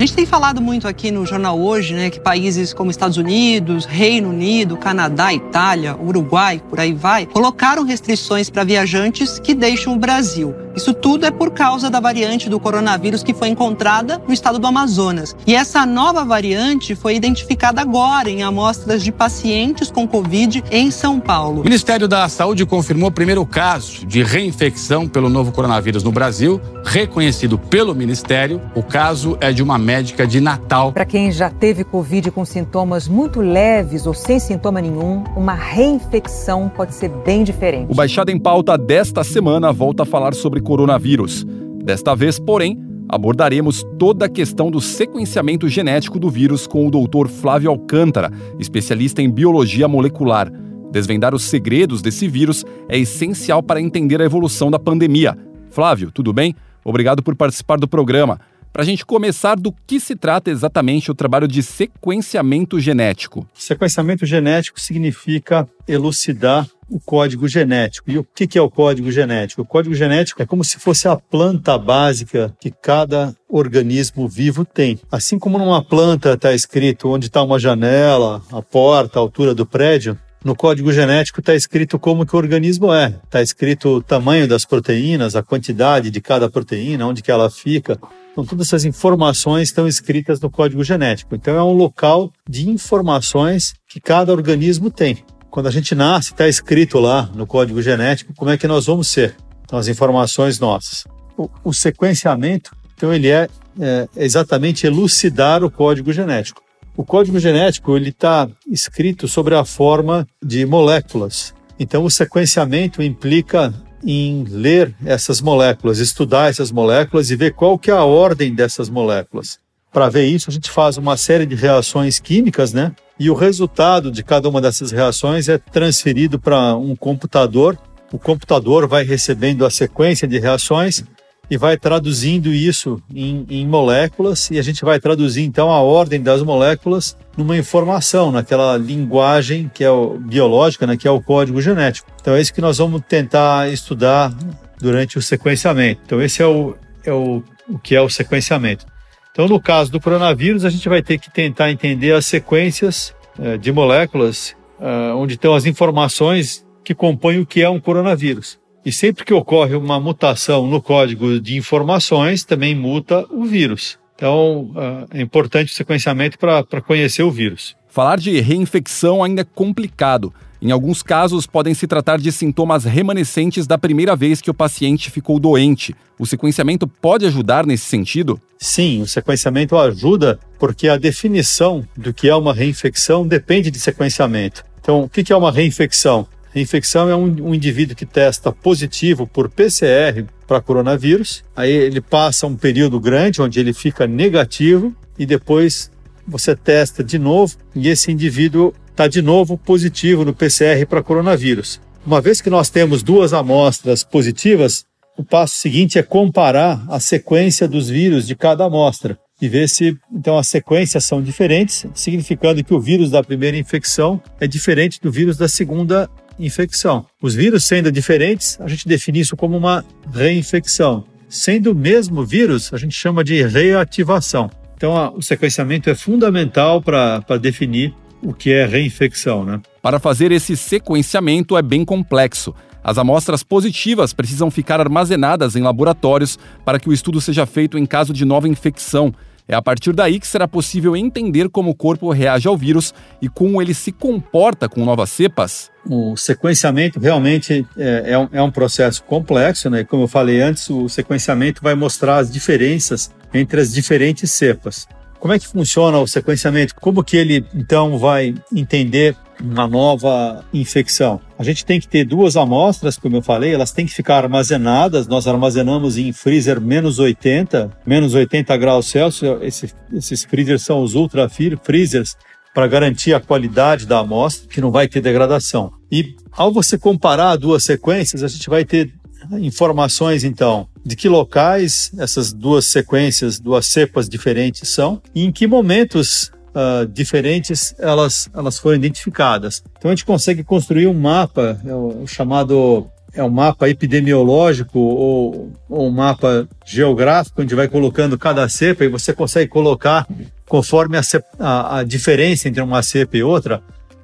A gente tem falado muito aqui no jornal hoje, né, que países como Estados Unidos, Reino Unido, Canadá, Itália, Uruguai, por aí vai, colocaram restrições para viajantes que deixam o Brasil. Isso tudo é por causa da variante do coronavírus que foi encontrada no estado do Amazonas. E essa nova variante foi identificada agora em amostras de pacientes com Covid em São O Paulo. Ministério da Saúde confirmou o primeiro caso de reinfecção pelo novo coronavírus no Brasil, reconhecido pelo Ministério. O caso é de uma médica de Natal. Para quem já teve Covid com sintomas muito leves ou sem sintoma nenhum, uma reinfecção pode ser bem diferente. O Baixada em Pauta desta semana volta a falar sobre coronavírus. Desta vez, porém, abordaremos toda a questão do sequenciamento genético do vírus com o Dr. Flávio Alcântara, especialista em biologia molecular. Desvendar os segredos desse vírus é essencial para entender a evolução da pandemia. Flávio, tudo bem? Obrigado por participar do programa. Para a gente começar, do que se trata exatamente o trabalho de sequenciamento genético? Sequenciamento genético significa elucidar o código genético. E o que é o código genético? O código genético é como se fosse a planta básica que cada organismo vivo tem. Assim como numa planta está escrito onde está uma janela, a porta, a altura do prédio, no código genético está escrito como que o organismo é. Está escrito o tamanho das proteínas, a quantidade de cada proteína, onde que ela fica. Então, todas essas informações estão escritas no código genético. Então, é um local de informações que cada organismo tem. Quando a gente nasce, está escrito lá no código genético como é que nós vamos ser. Então, as informações nossas. O, o sequenciamento, então, ele é, é exatamente elucidar o código genético. O código genético ele está escrito sobre a forma de moléculas. Então, o sequenciamento implica em ler essas moléculas, estudar essas moléculas e ver qual que é a ordem dessas moléculas. Para ver isso, a gente faz uma série de reações químicas, né? E o resultado de cada uma dessas reações é transferido para um computador. O computador vai recebendo a sequência de reações e vai traduzindo isso em, em, moléculas e a gente vai traduzir então a ordem das moléculas numa informação, naquela linguagem que é o, biológica, né, que é o código genético. Então é isso que nós vamos tentar estudar durante o sequenciamento. Então esse é o, é o, o que é o sequenciamento. Então no caso do coronavírus a gente vai ter que tentar entender as sequências eh, de moléculas eh, onde estão as informações que compõem o que é um coronavírus. E sempre que ocorre uma mutação no código de informações, também muta o vírus. Então, é importante o sequenciamento para conhecer o vírus. Falar de reinfecção ainda é complicado. Em alguns casos, podem se tratar de sintomas remanescentes da primeira vez que o paciente ficou doente. O sequenciamento pode ajudar nesse sentido? Sim, o sequenciamento ajuda porque a definição do que é uma reinfecção depende de sequenciamento. Então, o que é uma reinfecção? Reinfecção é um, um, indivíduo que testa positivo por PCR para coronavírus, aí ele passa um período grande onde ele fica negativo e depois você testa de novo e esse indivíduo está de novo positivo no PCR para coronavírus. Uma vez que nós temos duas amostras positivas, o passo seguinte é comparar a sequência dos vírus de cada amostra e ver se então as sequências são diferentes, significando que o vírus da primeira infecção é diferente do vírus da segunda infecção. Os vírus sendo diferentes, a gente define isso como uma reinfecção. Sendo o mesmo vírus, a gente chama de reativação. Então, a, o sequenciamento é fundamental para definir o que é reinfecção. Né? Para fazer esse sequenciamento é bem complexo. As amostras positivas precisam ficar armazenadas em laboratórios para que o estudo seja feito em caso de nova infecção. É a partir daí que será possível entender como o corpo reage ao vírus e como ele se comporta com novas cepas. O sequenciamento realmente é, é, um, é um, processo complexo, né? Como eu falei antes, o sequenciamento vai mostrar as diferenças entre as diferentes cepas. Como é que funciona o sequenciamento? Como que ele então vai entender uma nova infecção? A gente tem que ter duas amostras, como eu falei, elas têm que ficar armazenadas. Nós armazenamos em freezer menos 80, menos 80 graus Celsius. Esse, esses freezers são os ultra freezers para garantir a qualidade da amostra, que não vai ter degradação. E ao você comparar duas sequências, a gente vai ter informações então de que locais essas duas sequências, duas cepas diferentes são e em que momentos uh, diferentes elas, elas foram identificadas. Então a gente consegue construir um mapa, é o, o chamado é um mapa epidemiológico ou, ou, um mapa geográfico, onde vai colocando cada cepa e você consegue colocar, conforme a, a, a diferença entre uma cepa e outra,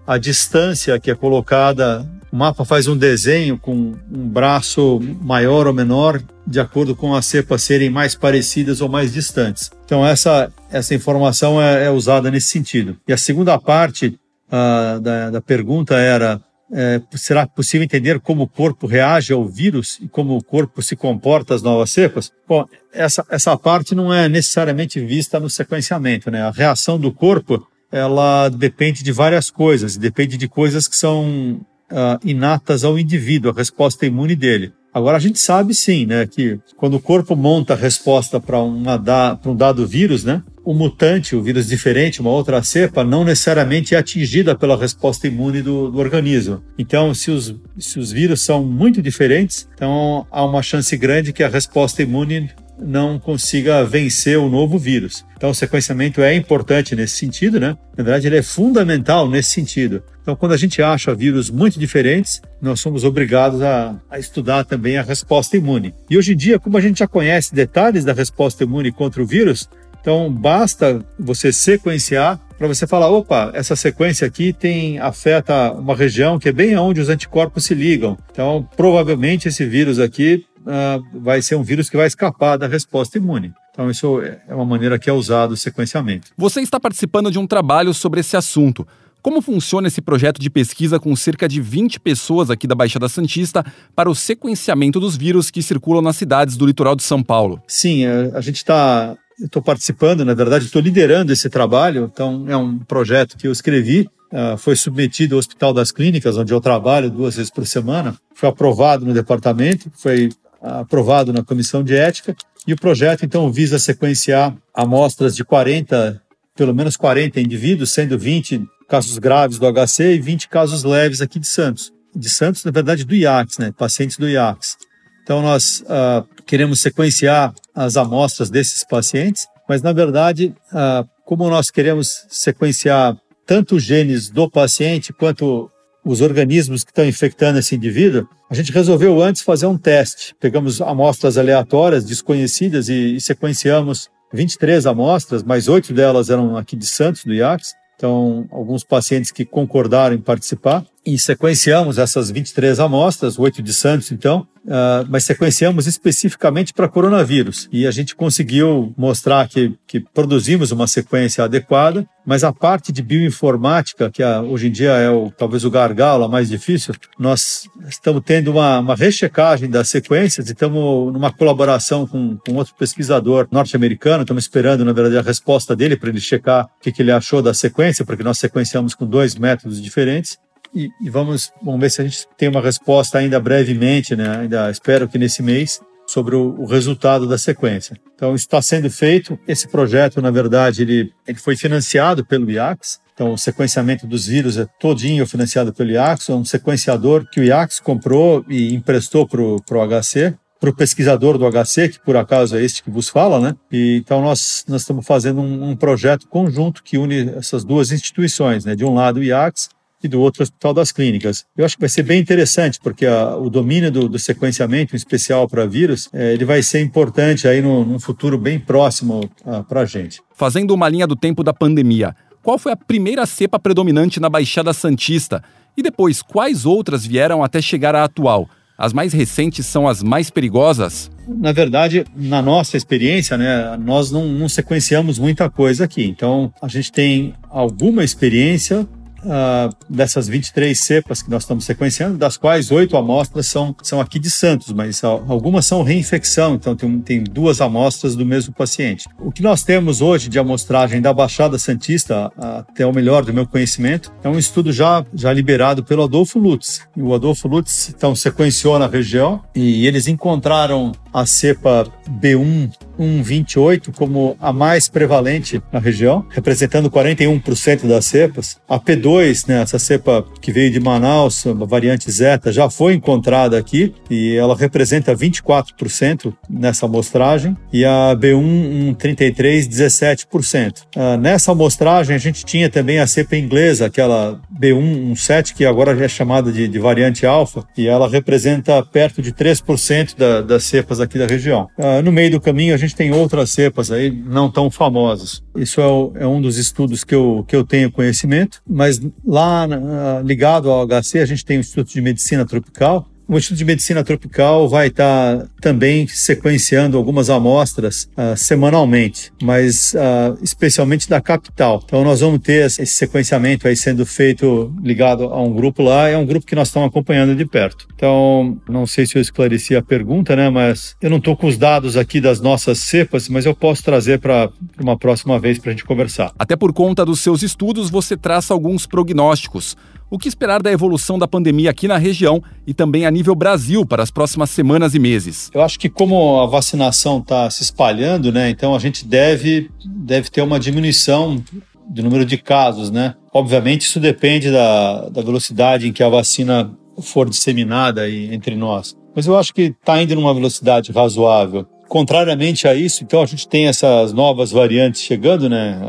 a distância que é colocada. O mapa faz um desenho com um braço maior ou menor, de acordo com as cepas serem mais parecidas ou mais distantes. Então, essa, essa informação é, é usada nesse sentido. E a segunda parte uh, da, da pergunta era é, será possível entender como o corpo reage ao vírus e como o corpo se comporta às novas cepas? Bom, essa, essa parte não é necessariamente vista no sequenciamento, né? A reação do corpo, ela depende de várias coisas, depende de coisas que são uh, inatas ao indivíduo, a resposta imune dele. Agora, a gente sabe sim, né, que quando o corpo monta a resposta para um dado vírus, né, o mutante, o vírus diferente, uma outra cepa, não necessariamente é atingida pela resposta imune do, do organismo. Então, se os, se os vírus são muito diferentes, então há uma chance grande que a resposta imune não consiga vencer o novo vírus. Então, o sequenciamento é importante nesse sentido, né? Na verdade, ele é fundamental nesse sentido. Então, quando a gente acha vírus muito diferentes, nós somos obrigados a, a, estudar também a resposta imune. E hoje em dia, como a gente já conhece detalhes da resposta imune contra o vírus, então basta você sequenciar para você falar, opa, essa sequência aqui tem afeta uma região que é bem onde os anticorpos se ligam. Então, provavelmente esse vírus aqui uh, vai ser um vírus que vai escapar da resposta imune. Então, isso é uma maneira que é usado o sequenciamento. Você está participando de um trabalho sobre esse assunto. Como funciona esse projeto de pesquisa com cerca de 20 pessoas aqui da Baixada Santista para o sequenciamento dos vírus que circulam nas cidades do litoral de São Paulo? Sim, é, a gente está. Estou participando, na verdade, estou liderando esse trabalho. Então, é um projeto que eu escrevi Uh, foi submetido ao Hospital das Clínicas, onde eu trabalho duas vezes por semana. Foi aprovado no departamento, foi aprovado na comissão de ética e o projeto então visa sequenciar amostras de 40, pelo menos 40 indivíduos, sendo 20 casos graves do HC e 20 casos leves aqui de Santos. De Santos, na verdade, do IACS, né? Pacientes do IACS. Então nós uh, queremos sequenciar as amostras desses pacientes, mas na verdade, uh, como nós queremos sequenciar tanto os genes do paciente quanto os organismos que estão infectando esse indivíduo, a gente resolveu antes fazer um teste. Pegamos amostras aleatórias, desconhecidas, e, e sequenciamos 23 amostras, mas oito delas eram aqui de Santos, do IACS. Então, alguns pacientes que concordaram em participar. E sequenciamos essas 23 amostras, oito de Santos, então, uh, mas sequenciamos especificamente para coronavírus. E a gente conseguiu mostrar que, que produzimos uma sequência adequada, mas a parte de bioinformática, que a, hoje em dia é o, talvez o gargalo, a mais difícil, nós estamos tendo uma, uma rechecagem das sequências e estamos numa colaboração com, com outro pesquisador norte-americano, estamos esperando, na verdade, a resposta dele para ele checar o que, que ele achou da sequência, porque nós sequenciamos com dois métodos diferentes e, e, vamos, vamos ver se a gente tem uma resposta ainda brevemente, né? ainda espero que nesse mês, sobre o, o resultado da sequência. Então, está sendo feito. Esse projeto, na verdade, ele, ele foi financiado pelo IACS. Então, o sequenciamento dos vírus é todinho financiado pelo IACS. É um sequenciador que o IACS comprou e emprestou para o HC para o pesquisador do HC, que por acaso é este que vos fala, né? E, então nós, nós estamos fazendo um, um, projeto conjunto que une essas duas instituições, né? De um lado o IACS e do outro Hospital das Clínicas. Eu acho que vai ser bem interessante, porque a, o domínio do, do, sequenciamento, em especial para vírus, é, ele vai ser importante aí no, num futuro bem próximo para a gente. Fazendo uma linha do tempo da pandemia, qual foi a primeira cepa predominante na Baixada Santista? E depois, quais outras vieram até chegar à atual? As mais recentes são as mais perigosas? Na verdade, na nossa experiência, né, nós não, não sequenciamos muita coisa aqui. Então, a gente tem alguma experiência uh, dessas 23 cepas que nós estamos sequenciando, das quais oito amostras são, são aqui de Santos, mas algumas são reinfecção, então tem, tem duas amostras do mesmo paciente. O que nós temos hoje de amostragem da Baixada Santista, até o melhor do meu conhecimento, é um estudo já, já liberado pelo Adolfo Lutz. E o Adolfo Lutz, então, sequenciou na região e eles encontraram a cepa B1 B128 como a mais prevalente na região, representando 41% das cepas. A P2, né, essa cepa que veio de Manaus, a variante Zeta, já foi encontrada aqui e ela representa 24% nessa amostragem. E a B133, 17%. Uh, nessa amostragem, a gente tinha também a cepa inglesa, aquela B117, que agora é chamada de, de variante alfa, e ela representa perto de 3% da, das cepas aqui da região. Uh, no meio do caminho, a gente tem outras cepas aí não tão famosas. Isso é, o, é um dos estudos que eu, que eu tenho conhecimento, mas lá uh, ligado ao HC, a gente tem o Instituto de Medicina Tropical, o Instituto de Medicina Tropical vai estar tá também sequenciando algumas amostras uh, semanalmente, mas uh, especialmente da capital. Então nós vamos ter esse sequenciamento aí sendo feito ligado a um grupo lá, é um grupo que nós estamos acompanhando de perto. Então, não sei se eu esclareci a pergunta, né, mas eu não estou com os dados aqui das nossas cepas, mas eu posso trazer para uma próxima vez para a gente conversar. Até por conta dos seus estudos, você traça alguns prognósticos. O que esperar da evolução da pandemia aqui na região e também a nível Brasil para as próximas semanas e meses? Eu acho que como a vacinação está se espalhando, né, então a gente deve, deve ter uma diminuição do número de casos, né? Obviamente isso depende da, da velocidade em que a vacina for disseminada aí entre nós. Mas eu acho que está indo numa velocidade razoável. Contrariamente a isso, então a gente tem essas novas variantes chegando, né?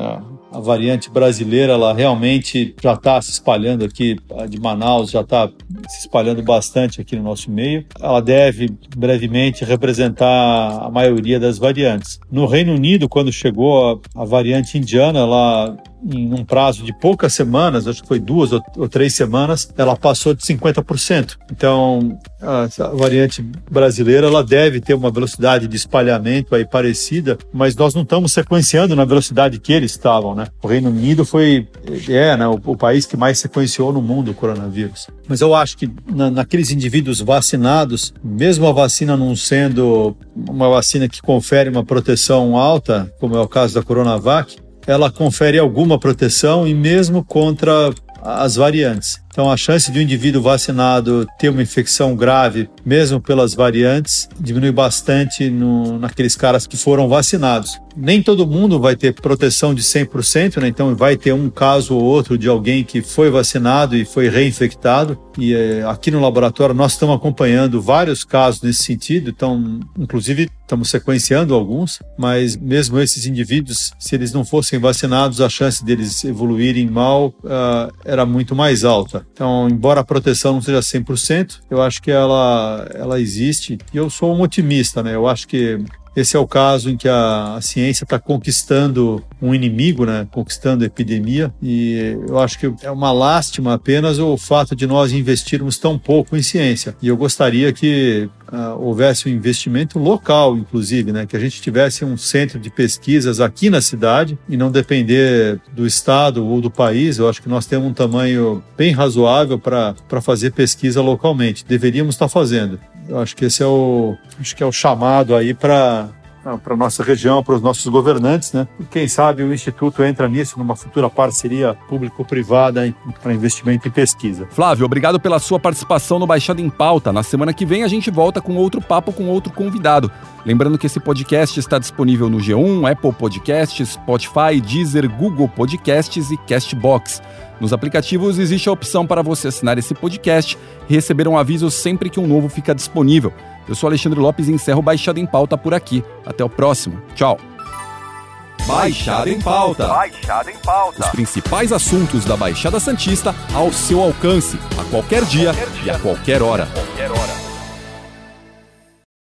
A variante brasileira ela realmente já está se espalhando aqui, a de Manaus já está se espalhando bastante aqui no nosso meio. Ela deve brevemente representar a maioria das variantes. No Reino Unido, quando chegou a, a variante indiana, ela em um prazo de poucas semanas, acho que foi duas ou, três semanas, ela passou de 50%. Então, a variante brasileira ela deve ter uma velocidade de espalhamento aí parecida, mas nós não estamos sequenciando na velocidade que eles estavam, né? O Reino Unido foi é, né, o, o país que mais sequenciou no mundo o coronavírus. Mas eu acho que na, naqueles indivíduos vacinados, mesmo a vacina não sendo uma vacina que confere uma proteção alta, como é o caso da Coronavac, ela confere alguma proteção e mesmo contra as variantes. Então, a chance de um indivíduo vacinado ter uma infecção grave, mesmo pelas variantes, diminui bastante no, naqueles caras que foram vacinados. Nem todo mundo vai ter proteção de 100%, né? então vai ter um caso ou outro de alguém que foi vacinado e foi reinfectado. E é, aqui no laboratório nós estamos acompanhando vários casos nesse sentido, então, inclusive, estamos sequenciando alguns, mas mesmo esses indivíduos, se eles não fossem vacinados, a chance deles evoluírem mal uh, era muito mais alta. Então, embora a proteção não seja 100%, eu acho que ela, ela existe. E eu sou um otimista, né? Eu acho que esse é o caso em que a, a ciência está conquistando um inimigo, né? conquistando a epidemia. E eu acho que é uma lástima apenas o fato de nós investirmos tão pouco em ciência. E eu gostaria que uh, houvesse um investimento local, inclusive, né? que a gente tivesse um centro de pesquisas aqui na cidade e não depender do estado ou do país. Eu acho que nós temos um tamanho bem razoável para fazer pesquisa localmente. Deveríamos estar fazendo. Eu acho que esse é o, acho que é o chamado aí para para a nossa região, para os nossos governantes, né? E quem sabe o Instituto entra nisso numa futura parceria público-privada para investimento em pesquisa. Flávio, obrigado pela sua participação no Baixada em Pauta. Na semana que vem a gente volta com outro papo com outro convidado. Lembrando que esse podcast está disponível no G1, Apple Podcasts, Spotify, Deezer, Google Podcasts e Castbox. Nos aplicativos existe a opção para você assinar esse podcast e receber um aviso sempre que um novo fica disponível. Eu sou Alexandre Lopes e encerro Baixada em Pauta por aqui. Até o próximo. Tchau. Baixada em Pauta. Baixada em Pauta. Os principais assuntos da Baixada Santista ao seu alcance, a qualquer dia, qualquer dia. e a qualquer hora. Qualquer hora.